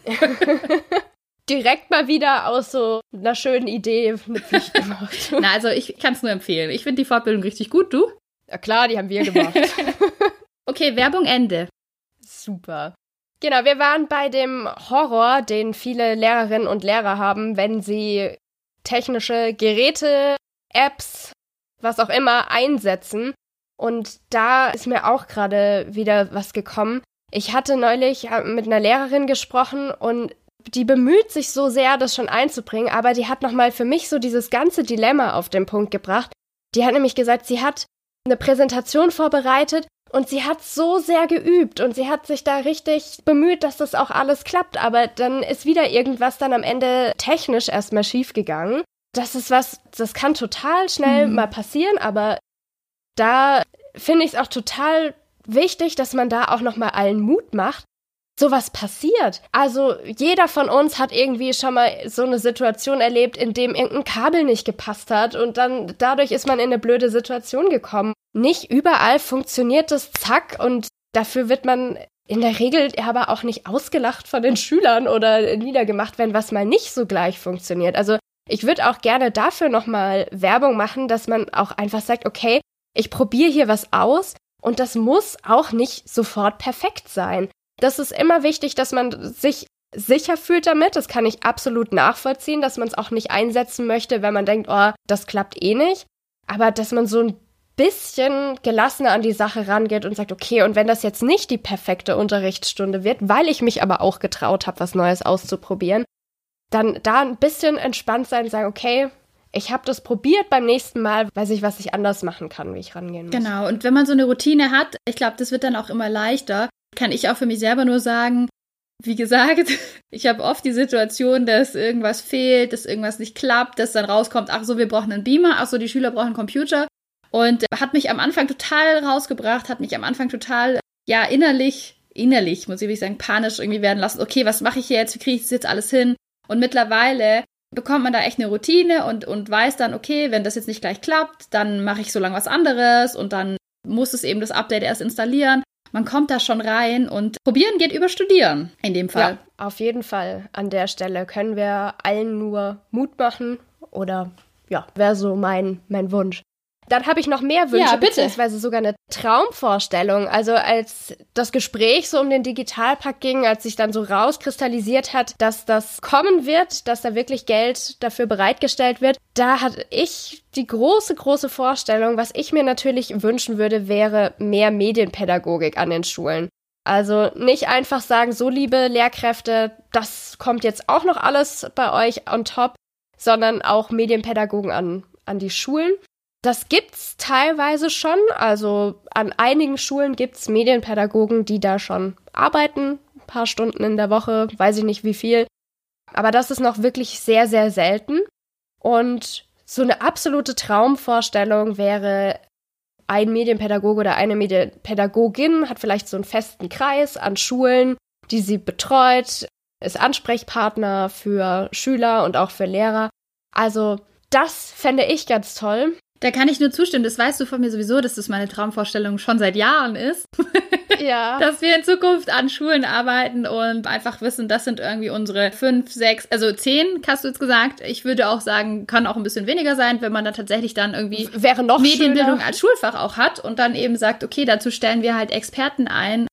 Direkt mal wieder aus so einer schönen Idee eine Pflicht gemacht.
Na, also ich kann es nur empfehlen. Ich finde die Fortbildung richtig gut, du?
Ja klar, die haben wir gemacht.
Okay, Werbung Ende.
Super. Genau, wir waren bei dem Horror, den viele Lehrerinnen und Lehrer haben, wenn sie technische Geräte, Apps, was auch immer einsetzen. Und da ist mir auch gerade wieder was gekommen. Ich hatte neulich mit einer Lehrerin gesprochen und die bemüht sich so sehr, das schon einzubringen, aber die hat nochmal für mich so dieses ganze Dilemma auf den Punkt gebracht. Die hat nämlich gesagt, sie hat eine Präsentation vorbereitet und sie hat so sehr geübt und sie hat sich da richtig bemüht, dass das auch alles klappt, aber dann ist wieder irgendwas dann am Ende technisch erstmal schiefgegangen. Das ist was, das kann total schnell mhm. mal passieren, aber da finde ich es auch total wichtig, dass man da auch nochmal allen Mut macht, sowas passiert. Also jeder von uns hat irgendwie schon mal so eine Situation erlebt, in dem irgendein Kabel nicht gepasst hat und dann dadurch ist man in eine blöde Situation gekommen. Nicht überall funktioniert das zack und dafür wird man in der Regel aber auch nicht ausgelacht von den Schülern oder niedergemacht, wenn was mal nicht so gleich funktioniert. Also ich würde auch gerne dafür nochmal Werbung machen, dass man auch einfach sagt, okay, ich probiere hier was aus und das muss auch nicht sofort perfekt sein das ist immer wichtig, dass man sich sicher fühlt damit. Das kann ich absolut nachvollziehen, dass man es auch nicht einsetzen möchte, wenn man denkt, oh, das klappt eh nicht. Aber dass man so ein bisschen gelassener an die Sache rangeht und sagt, okay, und wenn das jetzt nicht die perfekte Unterrichtsstunde wird, weil ich mich aber auch getraut habe, was Neues auszuprobieren, dann da ein bisschen entspannt sein und sagen, okay, ich habe das probiert, beim nächsten Mal weiß ich, was ich anders machen kann, wie ich rangehen muss.
Genau, und wenn man so eine Routine hat, ich glaube, das wird dann auch immer leichter, kann ich auch für mich selber nur sagen, wie gesagt, ich habe oft die Situation, dass irgendwas fehlt, dass irgendwas nicht klappt, dass dann rauskommt, ach so, wir brauchen einen Beamer, ach so, die Schüler brauchen einen Computer. Und hat mich am Anfang total rausgebracht, hat mich am Anfang total, ja, innerlich, innerlich, muss ich wirklich sagen, panisch irgendwie werden lassen. Okay, was mache ich hier jetzt? Wie kriege ich das jetzt alles hin? Und mittlerweile bekommt man da echt eine Routine und, und weiß dann, okay, wenn das jetzt nicht gleich klappt, dann mache ich so lange was anderes und dann muss es eben das Update erst installieren. Man kommt da schon rein und probieren geht über studieren in dem Fall. Ja,
auf jeden Fall. An der Stelle können wir allen nur Mut machen oder ja, wäre so mein, mein Wunsch. Dann habe ich noch mehr Wünsche, ja, beziehungsweise sogar eine Traumvorstellung. Also als das Gespräch so um den Digitalpakt ging, als sich dann so rauskristallisiert hat, dass das kommen wird, dass da wirklich Geld dafür bereitgestellt wird, da hatte ich die große, große Vorstellung, was ich mir natürlich wünschen würde, wäre mehr Medienpädagogik an den Schulen. Also nicht einfach sagen, so liebe Lehrkräfte, das kommt jetzt auch noch alles bei euch on top, sondern auch Medienpädagogen an, an die Schulen. Das gibt's teilweise schon. Also an einigen Schulen gibt's Medienpädagogen, die da schon arbeiten, ein paar Stunden in der Woche, weiß ich nicht wie viel. Aber das ist noch wirklich sehr, sehr selten. Und so eine absolute Traumvorstellung wäre, ein Medienpädagoge oder eine Medienpädagogin hat vielleicht so einen festen Kreis an Schulen, die sie betreut, ist Ansprechpartner für Schüler und auch für Lehrer. Also das fände ich ganz toll.
Da kann ich nur zustimmen. Das weißt du von mir sowieso, dass das meine Traumvorstellung schon seit Jahren ist.
Ja.
dass wir in Zukunft an Schulen arbeiten und einfach wissen, das sind irgendwie unsere fünf, sechs, also zehn, hast du jetzt gesagt. Ich würde auch sagen, kann auch ein bisschen weniger sein, wenn man dann tatsächlich dann irgendwie
Wäre noch
Medienbildung
schöner.
als Schulfach auch hat und dann eben sagt, okay, dazu stellen wir halt Experten ein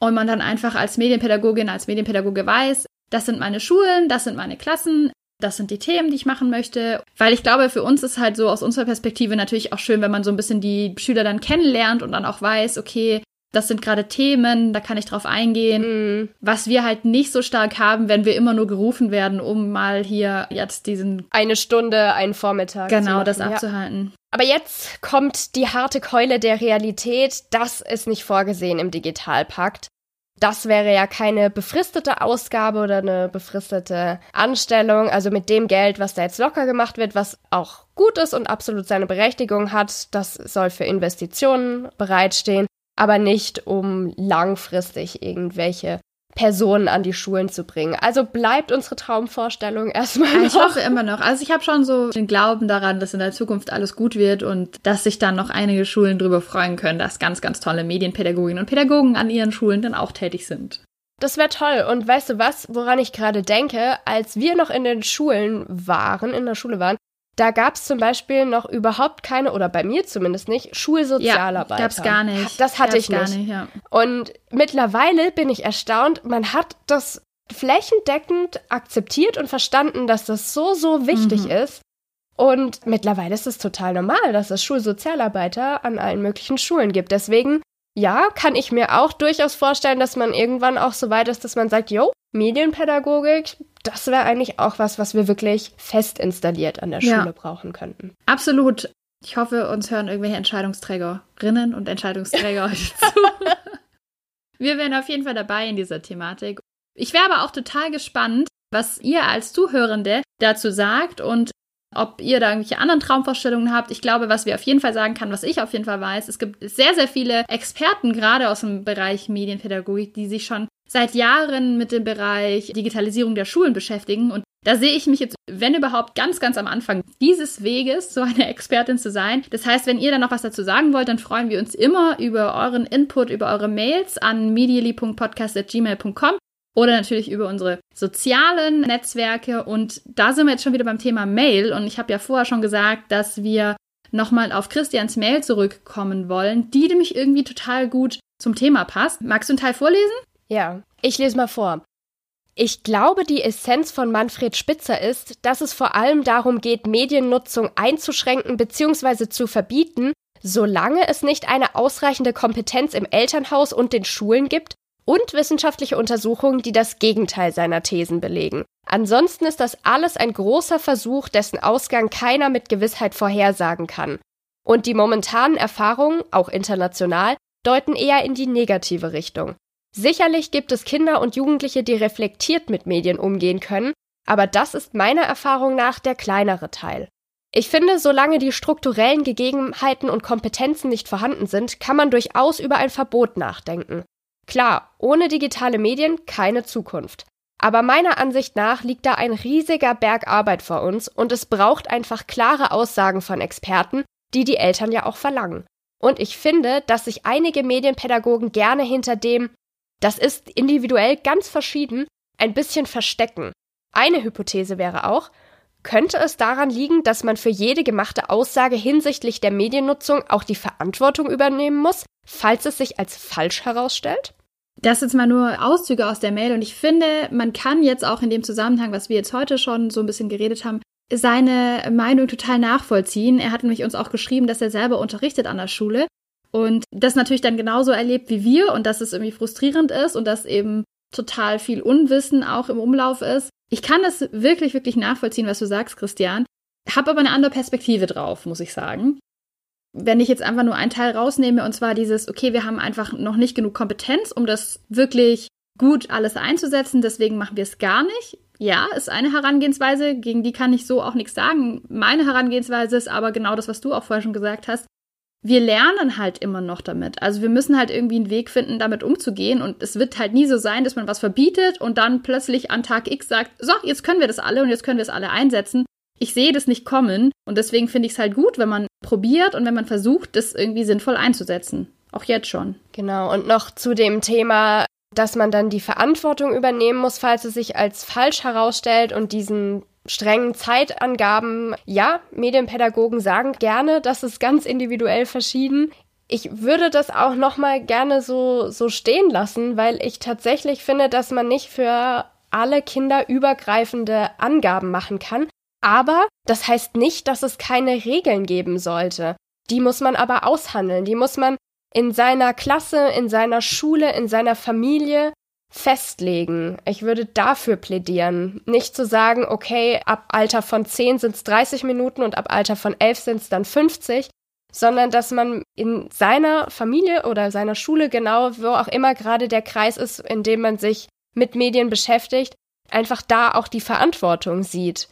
und man dann einfach als Medienpädagogin, als Medienpädagoge weiß, das sind meine Schulen, das sind meine Klassen, das sind die Themen, die ich machen möchte. Weil ich glaube, für uns ist halt so aus unserer Perspektive natürlich auch schön, wenn man so ein bisschen die Schüler dann kennenlernt und dann auch weiß, okay, das sind gerade Themen, da kann ich drauf eingehen. Mm. Was wir halt nicht so stark haben, wenn wir immer nur gerufen werden, um mal hier jetzt diesen.
Eine Stunde, einen Vormittag.
Genau, das abzuhalten. Ja.
Aber jetzt kommt die harte Keule der Realität. Das ist nicht vorgesehen im Digitalpakt das wäre ja keine befristete Ausgabe oder eine befristete Anstellung. Also mit dem Geld, was da jetzt locker gemacht wird, was auch gut ist und absolut seine Berechtigung hat, das soll für Investitionen bereitstehen, aber nicht um langfristig irgendwelche Personen an die Schulen zu bringen. Also bleibt unsere Traumvorstellung erstmal
noch. Ich hoffe immer noch. Also ich habe schon so den Glauben daran, dass in der Zukunft alles gut wird und dass sich dann noch einige Schulen darüber freuen können, dass ganz, ganz tolle Medienpädagoginnen und Pädagogen an ihren Schulen dann auch tätig sind.
Das wäre toll. Und weißt du was, woran ich gerade denke? Als wir noch in den Schulen waren, in der Schule waren, da gab es zum Beispiel noch überhaupt keine, oder bei mir zumindest nicht, Schulsozialarbeiter.
Ja, gab's gar nicht.
Das hatte
gab's
ich nicht.
Gar nicht ja.
Und mittlerweile bin ich erstaunt, man hat das flächendeckend akzeptiert und verstanden, dass das so, so wichtig mhm. ist. Und mittlerweile ist es total normal, dass es Schulsozialarbeiter an allen möglichen Schulen gibt. Deswegen, ja, kann ich mir auch durchaus vorstellen, dass man irgendwann auch so weit ist, dass man sagt, jo, Medienpädagogik, das wäre eigentlich auch was, was wir wirklich fest installiert an der Schule ja. brauchen könnten.
Absolut. Ich hoffe, uns hören irgendwelche Entscheidungsträgerinnen und Entscheidungsträger heute zu. Wir wären auf jeden Fall dabei in dieser Thematik. Ich wäre aber auch total gespannt, was ihr als Zuhörende dazu sagt und ob ihr da irgendwelche anderen Traumvorstellungen habt. Ich glaube, was wir auf jeden Fall sagen kann, was ich auf jeden Fall weiß, es gibt sehr, sehr viele Experten, gerade aus dem Bereich Medienpädagogik, die sich schon seit Jahren mit dem Bereich Digitalisierung der Schulen beschäftigen. Und da sehe ich mich jetzt, wenn überhaupt, ganz, ganz am Anfang dieses Weges, so eine Expertin zu sein. Das heißt, wenn ihr da noch was dazu sagen wollt, dann freuen wir uns immer über euren Input, über eure Mails an medially.podcast.gmail.com oder natürlich über unsere sozialen Netzwerke. Und da sind wir jetzt schon wieder beim Thema Mail. Und ich habe ja vorher schon gesagt, dass wir nochmal auf Christians Mail zurückkommen wollen, die nämlich irgendwie total gut zum Thema passt. Magst du einen Teil vorlesen?
Ja, ich lese mal vor. Ich glaube, die Essenz von Manfred Spitzer ist, dass es vor allem darum geht, Mediennutzung einzuschränken bzw. zu verbieten, solange es nicht eine ausreichende Kompetenz im Elternhaus und den Schulen gibt und wissenschaftliche Untersuchungen, die das Gegenteil seiner Thesen belegen. Ansonsten ist das alles ein großer Versuch, dessen Ausgang keiner mit Gewissheit vorhersagen kann. Und die momentanen Erfahrungen, auch international, deuten eher in die negative Richtung. Sicherlich gibt es Kinder und Jugendliche, die reflektiert mit Medien umgehen können, aber das ist meiner Erfahrung nach der kleinere Teil. Ich finde, solange die strukturellen Gegebenheiten und Kompetenzen nicht vorhanden sind, kann man durchaus über ein Verbot nachdenken. Klar, ohne digitale Medien keine Zukunft. Aber meiner Ansicht nach liegt da ein riesiger Berg Arbeit vor uns und es braucht einfach klare Aussagen von Experten, die die Eltern ja auch verlangen. Und ich finde, dass sich einige Medienpädagogen gerne hinter dem, das ist individuell ganz verschieden, ein bisschen verstecken. Eine Hypothese wäre auch, könnte es daran liegen, dass man für jede gemachte Aussage hinsichtlich der Mediennutzung auch die Verantwortung übernehmen muss, falls es sich als falsch herausstellt?
Das jetzt mal nur Auszüge aus der Mail und ich finde, man kann jetzt auch in dem Zusammenhang, was wir jetzt heute schon so ein bisschen geredet haben, seine Meinung total nachvollziehen. Er hat nämlich uns auch geschrieben, dass er selber unterrichtet an der Schule und das natürlich dann genauso erlebt wie wir und dass es irgendwie frustrierend ist und dass eben total viel Unwissen auch im Umlauf ist. Ich kann das wirklich, wirklich nachvollziehen, was du sagst, Christian. Hab aber eine andere Perspektive drauf, muss ich sagen wenn ich jetzt einfach nur einen Teil rausnehme, und zwar dieses, okay, wir haben einfach noch nicht genug Kompetenz, um das wirklich gut alles einzusetzen, deswegen machen wir es gar nicht. Ja, ist eine Herangehensweise, gegen die kann ich so auch nichts sagen. Meine Herangehensweise ist aber genau das, was du auch vorher schon gesagt hast. Wir lernen halt immer noch damit. Also wir müssen halt irgendwie einen Weg finden, damit umzugehen. Und es wird halt nie so sein, dass man was verbietet und dann plötzlich an Tag X sagt, so, jetzt können wir das alle und jetzt können wir es alle einsetzen ich sehe das nicht kommen und deswegen finde ich es halt gut, wenn man probiert und wenn man versucht, das irgendwie sinnvoll einzusetzen. Auch jetzt schon.
Genau, und noch zu dem Thema, dass man dann die Verantwortung übernehmen muss, falls es sich als falsch herausstellt und diesen strengen Zeitangaben. Ja, Medienpädagogen sagen gerne, das ist ganz individuell verschieden. Ich würde das auch noch mal gerne so so stehen lassen, weil ich tatsächlich finde, dass man nicht für alle Kinder übergreifende Angaben machen kann, aber das heißt nicht, dass es keine Regeln geben sollte. Die muss man aber aushandeln. Die muss man in seiner Klasse, in seiner Schule, in seiner Familie festlegen. Ich würde dafür plädieren. Nicht zu sagen, okay, ab Alter von 10 sind es 30 Minuten und ab Alter von 11 sind es dann 50, sondern dass man in seiner Familie oder seiner Schule, genau wo auch immer gerade der Kreis ist, in dem man sich mit Medien beschäftigt, einfach da auch die Verantwortung sieht.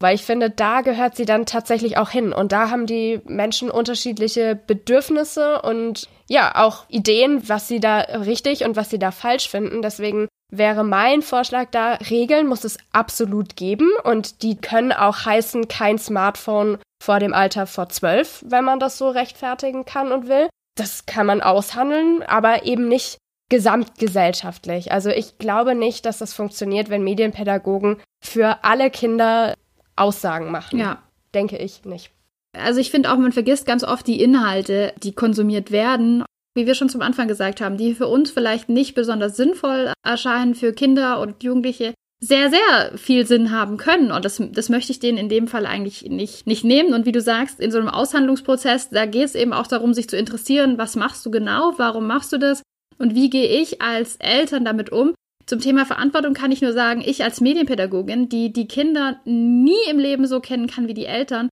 Weil ich finde, da gehört sie dann tatsächlich auch hin. Und da haben die Menschen unterschiedliche Bedürfnisse und ja, auch Ideen, was sie da richtig und was sie da falsch finden. Deswegen wäre mein Vorschlag da, Regeln muss es absolut geben und die können auch heißen, kein Smartphone vor dem Alter vor zwölf, wenn man das so rechtfertigen kann und will. Das kann man aushandeln, aber eben nicht gesamtgesellschaftlich. Also ich glaube nicht, dass das funktioniert, wenn Medienpädagogen für alle Kinder Aussagen machen.
Ja.
denke ich nicht.
Also ich finde auch, man vergisst ganz oft die Inhalte, die konsumiert werden. Wie wir schon zum Anfang gesagt haben, die für uns vielleicht nicht besonders sinnvoll erscheinen, für Kinder und Jugendliche sehr, sehr viel Sinn haben können. Und das, das möchte ich denen in dem Fall eigentlich nicht, nicht nehmen. Und wie du sagst, in so einem Aushandlungsprozess, da geht es eben auch darum, sich zu interessieren, was machst du genau, warum machst du das und wie gehe ich als Eltern damit um. Zum Thema Verantwortung kann ich nur sagen, ich als Medienpädagogin, die die Kinder nie im Leben so kennen kann wie die Eltern,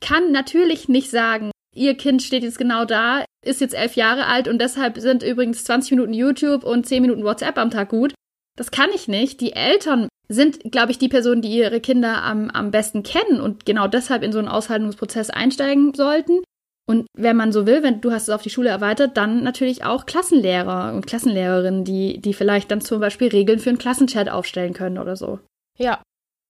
kann natürlich nicht sagen, ihr Kind steht jetzt genau da, ist jetzt elf Jahre alt und deshalb sind übrigens 20 Minuten YouTube und 10 Minuten WhatsApp am Tag gut. Das kann ich nicht. Die Eltern sind, glaube ich, die Personen, die ihre Kinder am, am besten kennen und genau deshalb in so einen Aushaltungsprozess einsteigen sollten. Und wenn man so will, wenn du hast es auf die Schule erweitert, dann natürlich auch Klassenlehrer und Klassenlehrerinnen, die, die vielleicht dann zum Beispiel Regeln für einen Klassenchat aufstellen können oder so.
Ja,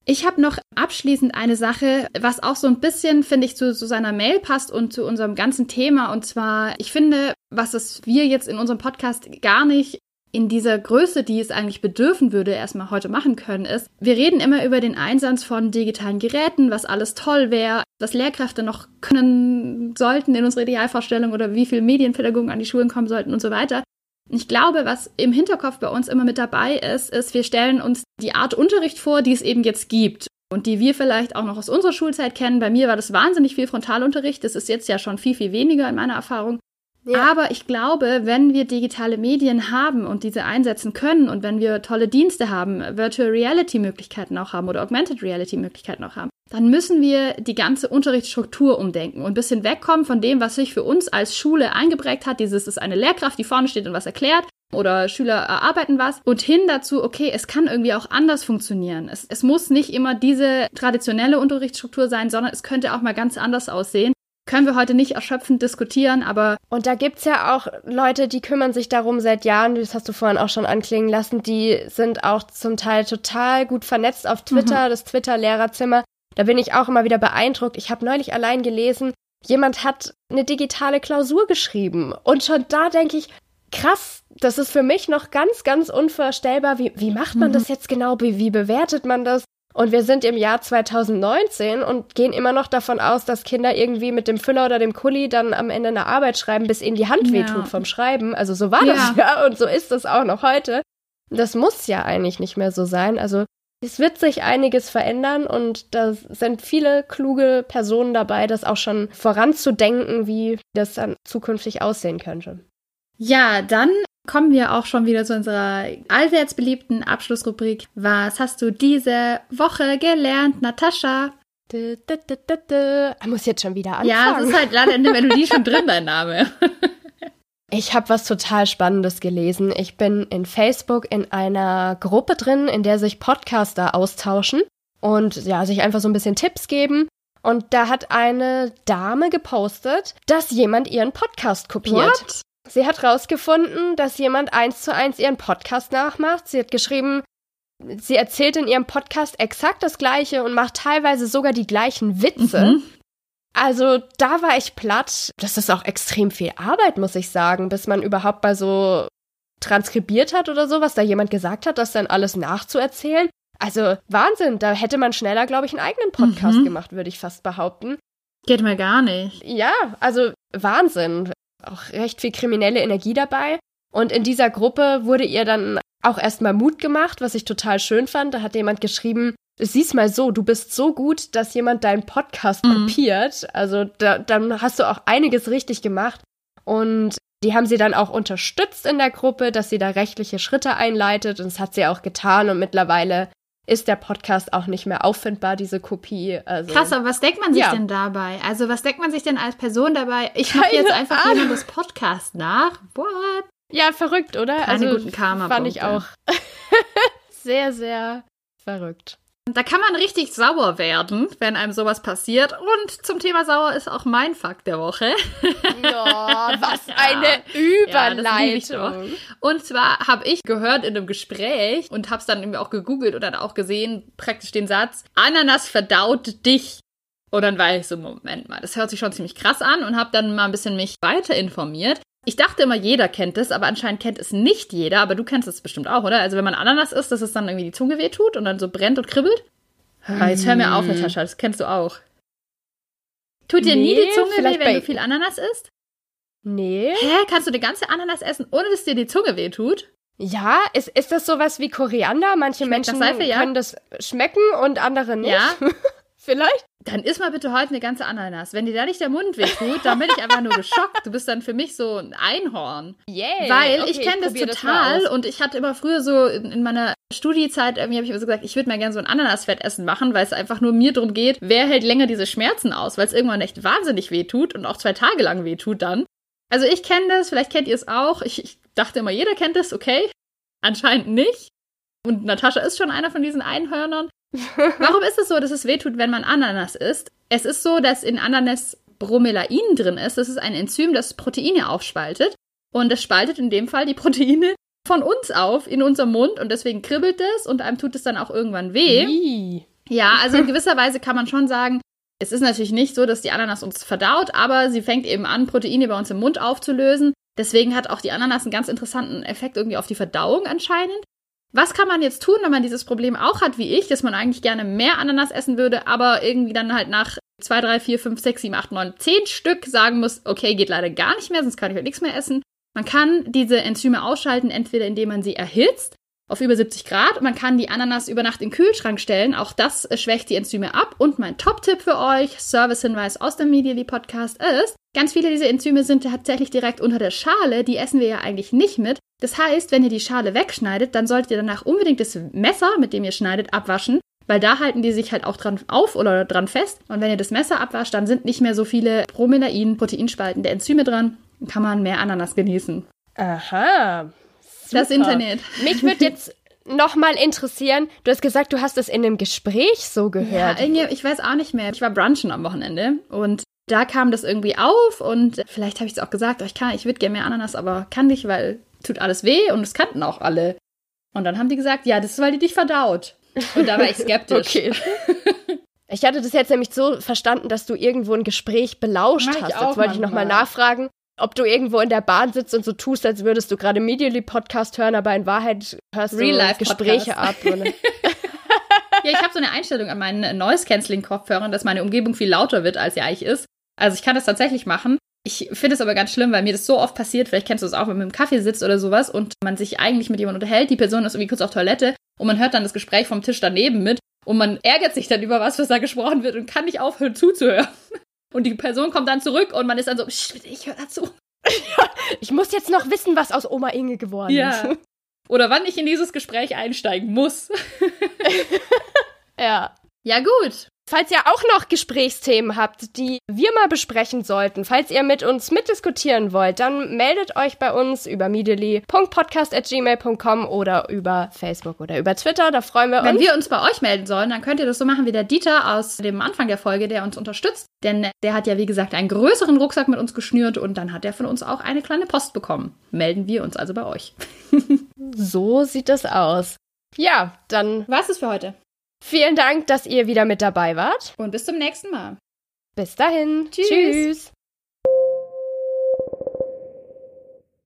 ich habe noch abschließend eine Sache, was auch so ein bisschen, finde ich, zu, zu seiner Mail passt und zu unserem ganzen Thema. Und zwar, ich finde, was es wir jetzt in unserem Podcast gar nicht in dieser Größe, die es eigentlich bedürfen würde, erstmal heute machen können, ist, wir reden immer über den Einsatz von digitalen Geräten, was alles toll wäre, was Lehrkräfte noch können sollten in unserer Idealvorstellung oder wie viele Medienpädagogen an die Schulen kommen sollten und so weiter. Ich glaube, was im Hinterkopf bei uns immer mit dabei ist, ist, wir stellen uns die Art Unterricht vor, die es eben jetzt gibt und die wir vielleicht auch noch aus unserer Schulzeit kennen. Bei mir war das wahnsinnig viel Frontalunterricht. Das ist jetzt ja schon viel, viel weniger in meiner Erfahrung. Ja. Aber ich glaube, wenn wir digitale Medien haben und diese einsetzen können und wenn wir tolle Dienste haben, Virtual Reality Möglichkeiten auch haben oder Augmented Reality Möglichkeiten auch haben, dann müssen wir die ganze Unterrichtsstruktur umdenken und ein bisschen wegkommen von dem, was sich für uns als Schule eingeprägt hat. Dieses ist eine Lehrkraft, die vorne steht und was erklärt oder Schüler erarbeiten was und hin dazu, okay, es kann irgendwie auch anders funktionieren. Es, es muss nicht immer diese traditionelle Unterrichtsstruktur sein, sondern es könnte auch mal ganz anders aussehen. Können wir heute nicht erschöpfend diskutieren, aber.
Und da gibt's ja auch Leute, die kümmern sich darum seit Jahren, das hast du vorhin auch schon anklingen lassen, die sind auch zum Teil total gut vernetzt auf Twitter, mhm. das Twitter-Lehrerzimmer. Da bin ich auch immer wieder beeindruckt. Ich habe neulich allein gelesen, jemand hat eine digitale Klausur geschrieben. Und schon da denke ich, krass, das ist für mich noch ganz, ganz unvorstellbar. Wie, wie macht man mhm. das jetzt genau? Wie, wie bewertet man das? Und wir sind im Jahr 2019 und gehen immer noch davon aus, dass Kinder irgendwie mit dem Füller oder dem Kuli dann am Ende eine Arbeit schreiben, bis ihnen die Hand ja. wehtut vom Schreiben. Also so war ja. das ja und so ist es auch noch heute. Das muss ja eigentlich nicht mehr so sein. Also es wird sich einiges verändern und da sind viele kluge Personen dabei, das auch schon voranzudenken, wie das dann zukünftig aussehen könnte.
Ja, dann kommen wir auch schon wieder zu unserer allseits beliebten Abschlussrubrik. Was hast du diese Woche gelernt, Natascha?
Ich muss jetzt schon wieder anfangen.
Ja, es ist halt leider in der Melodie schon drin, dein Name.
Ich habe was total Spannendes gelesen. Ich bin in Facebook in einer Gruppe drin, in der sich Podcaster austauschen und ja, sich einfach so ein bisschen Tipps geben. Und da hat eine Dame gepostet, dass jemand ihren Podcast kopiert. What? Sie hat rausgefunden, dass jemand eins zu eins ihren Podcast nachmacht. Sie hat geschrieben, sie erzählt in ihrem Podcast exakt das Gleiche und macht teilweise sogar die gleichen Witze. Mhm. Also da war ich platt. Das ist auch extrem viel Arbeit, muss ich sagen, bis man überhaupt mal so transkribiert hat oder so, was da jemand gesagt hat, das dann alles nachzuerzählen. Also Wahnsinn, da hätte man schneller, glaube ich, einen eigenen Podcast mhm. gemacht, würde ich fast behaupten.
Geht mir gar nicht.
Ja, also Wahnsinn. Auch recht viel kriminelle Energie dabei. Und in dieser Gruppe wurde ihr dann auch erstmal Mut gemacht, was ich total schön fand. Da hat jemand geschrieben, sieh's mal so, du bist so gut, dass jemand deinen Podcast mhm. kopiert. Also da, dann hast du auch einiges richtig gemacht. Und die haben sie dann auch unterstützt in der Gruppe, dass sie da rechtliche Schritte einleitet. Und das hat sie auch getan. Und mittlerweile ist der Podcast auch nicht mehr auffindbar, diese Kopie. Also,
Krass, aber was denkt man sich ja. denn dabei? Also was denkt man sich denn als Person dabei? Ich mache jetzt einfach das Podcast nach. What?
Ja, verrückt, oder?
Keine also, guten Karma.
Fand ich auch sehr, sehr verrückt.
Da kann man richtig sauer werden, wenn einem sowas passiert. Und zum Thema sauer ist auch mein Fakt der Woche.
Oh, was eine Überleitung. Ja,
und zwar habe ich gehört in einem Gespräch und habe es dann irgendwie auch gegoogelt und dann auch gesehen, praktisch den Satz, Ananas verdaut dich. Und dann war ich so, Moment mal, das hört sich schon ziemlich krass an und habe dann mal ein bisschen mich weiter informiert. Ich dachte immer, jeder kennt es, aber anscheinend kennt es nicht jeder. Aber du kennst es bestimmt auch, oder? Also wenn man Ananas isst, dass es dann irgendwie die Zunge wehtut und dann so brennt und kribbelt. Ah, jetzt hör mir auf, hm. Natascha, das kennst du auch. Tut dir nie
Nee,
die Zunge weh, wenn du viel Ananas isst?
Nee.
Hä? Kannst du eine ganze Ananas essen, ohne dass dir die Zunge weh tut?
Ja, ist, ist das sowas wie Koriander? Manche
Schmeckt
Menschen
Seife, ja?
können das schmecken und andere nicht.
Ja.
Vielleicht?
Dann iss mal bitte heute eine ganze Ananas. Wenn dir da nicht der Mund weh tut, dann bin ich einfach nur geschockt. Du bist dann für mich so ein Einhorn.
Yay.
Weil
Okay,
ich kenne das total
aus.
und ich hatte immer früher so in, in meiner Studiezeit, irgendwie habe ich immer so gesagt, ich würde mal gerne so ein Ananasfettessen machen, weil es einfach nur mir darum geht, wer hält länger diese Schmerzen aus, weil es irgendwann echt wahnsinnig weh tut und auch zwei Tage lang weh tut dann. Also ich kenne das, vielleicht kennt ihr es auch. Ich, ich dachte immer, jeder kennt das, okay. Anscheinend nicht. Und Natascha ist schon einer von diesen Einhörnern. Warum ist es so, dass es wehtut, wenn man Ananas isst? Es ist so, dass in Ananas Bromelain drin ist. Das ist ein Enzym, das Proteine aufspaltet. Und das spaltet in dem Fall die Proteine von uns auf in unserem Mund und deswegen kribbelt es und einem tut es dann auch irgendwann weh.
Ih.
Ja, also in gewisser Weise kann man schon sagen, es ist natürlich nicht so, dass die Ananas uns verdaut, aber sie fängt eben an, Proteine bei uns im Mund aufzulösen. Deswegen hat auch die Ananas einen ganz interessanten Effekt irgendwie auf die Verdauung anscheinend. Was kann man jetzt tun, wenn man dieses Problem auch hat wie ich, dass man eigentlich gerne mehr Ananas essen würde, aber irgendwie dann halt nach 2, 3, 4, 5, 6, 7, 8, 9, 10 Stück sagen muss, okay, geht leider gar nicht mehr, sonst kann ich heute nichts mehr essen. Man kann diese Enzyme ausschalten, entweder indem man sie erhitzt auf über 70 Grad. Man kann die Ananas über Nacht in den Kühlschrank stellen. Auch das äh, schwächt die Enzyme ab. Und mein Top-Tipp für euch, Service-Hinweis aus dem Medially Podcast ist, ganz viele dieser Enzyme sind tatsächlich direkt unter der Schale. Die essen wir ja eigentlich nicht mit. Das heißt, wenn ihr die Schale wegschneidet, dann solltet ihr danach unbedingt das Messer, mit dem ihr schneidet, abwaschen. Weil da halten die sich halt auch dran auf oder dran fest. Und wenn ihr das Messer abwascht, dann sind nicht mehr so viele Promelain, proteinspaltende Enzyme dran. Dann kann man mehr Ananas genießen.
Aha.
Das
Super.
Internet.
Mich würde jetzt noch mal interessieren, du hast gesagt, du hast es in einem Gespräch so
Ja,
gehört.
irgendwie, ich weiß auch nicht mehr. Ich war brunchen am Wochenende und da kam das irgendwie auf und vielleicht habe ich es auch gesagt, oh, ich kann, ich würde gerne mehr Ananas, aber kann nicht, weil tut alles weh und es kannten auch alle. Und dann haben die gesagt, ja, das ist, weil die dich verdaut. Und da war ich skeptisch.
Okay. Ich hatte das jetzt nämlich so verstanden, dass du irgendwo ein Gespräch belauscht
Mach
hast. Jetzt wollte ich nochmal nachfragen, ob du irgendwo in der Bahn sitzt und so tust, als würdest du gerade Medially Podcast hören, aber in Wahrheit hörst du
Real-Life-Podcast.
Gespräche ab.
Ja, ich habe so eine Einstellung an meinen Noise-Canceling-Kopfhörern, dass meine Umgebung viel lauter wird, als sie eigentlich ist. Also ich kann das tatsächlich machen. Ich finde es aber ganz schlimm, weil mir das so oft passiert, vielleicht kennst du es auch, wenn man im Kaffee sitzt oder sowas und man sich eigentlich mit jemandem unterhält, die Person ist irgendwie kurz auf Toilette und man hört dann das Gespräch vom Tisch daneben mit und man ärgert sich dann über was, was da gesprochen wird und kann nicht aufhören zuzuhören. Und die Person kommt dann zurück und man ist dann so, "Psst, bitte, ich höre dazu.
ich muss jetzt noch wissen, was aus Oma Inge geworden
Ja.
ist.
Oder wann ich in dieses Gespräch einsteigen muss.
Ja.
Ja, gut.
Falls ihr auch noch Gesprächsthemen habt, die wir mal besprechen sollten, falls ihr mit uns mitdiskutieren wollt, dann meldet euch bei uns über medially.podcast.gmail.com oder über Facebook oder über Twitter. Da freuen wir
Wenn
uns.
wir uns bei euch melden sollen, dann könnt ihr das so machen wie der Dieter aus dem Anfang der Folge, der uns unterstützt. Denn der hat ja, wie gesagt, einen größeren Rucksack mit uns geschnürt und dann hat er von uns auch eine kleine Post bekommen. Melden wir uns also bei euch.
So sieht das aus. Ja, dann
Was ist für heute?
Vielen Dank, dass ihr wieder mit dabei wart.
Und bis zum nächsten Mal.
Bis dahin.
Tschüss.
Tschüss.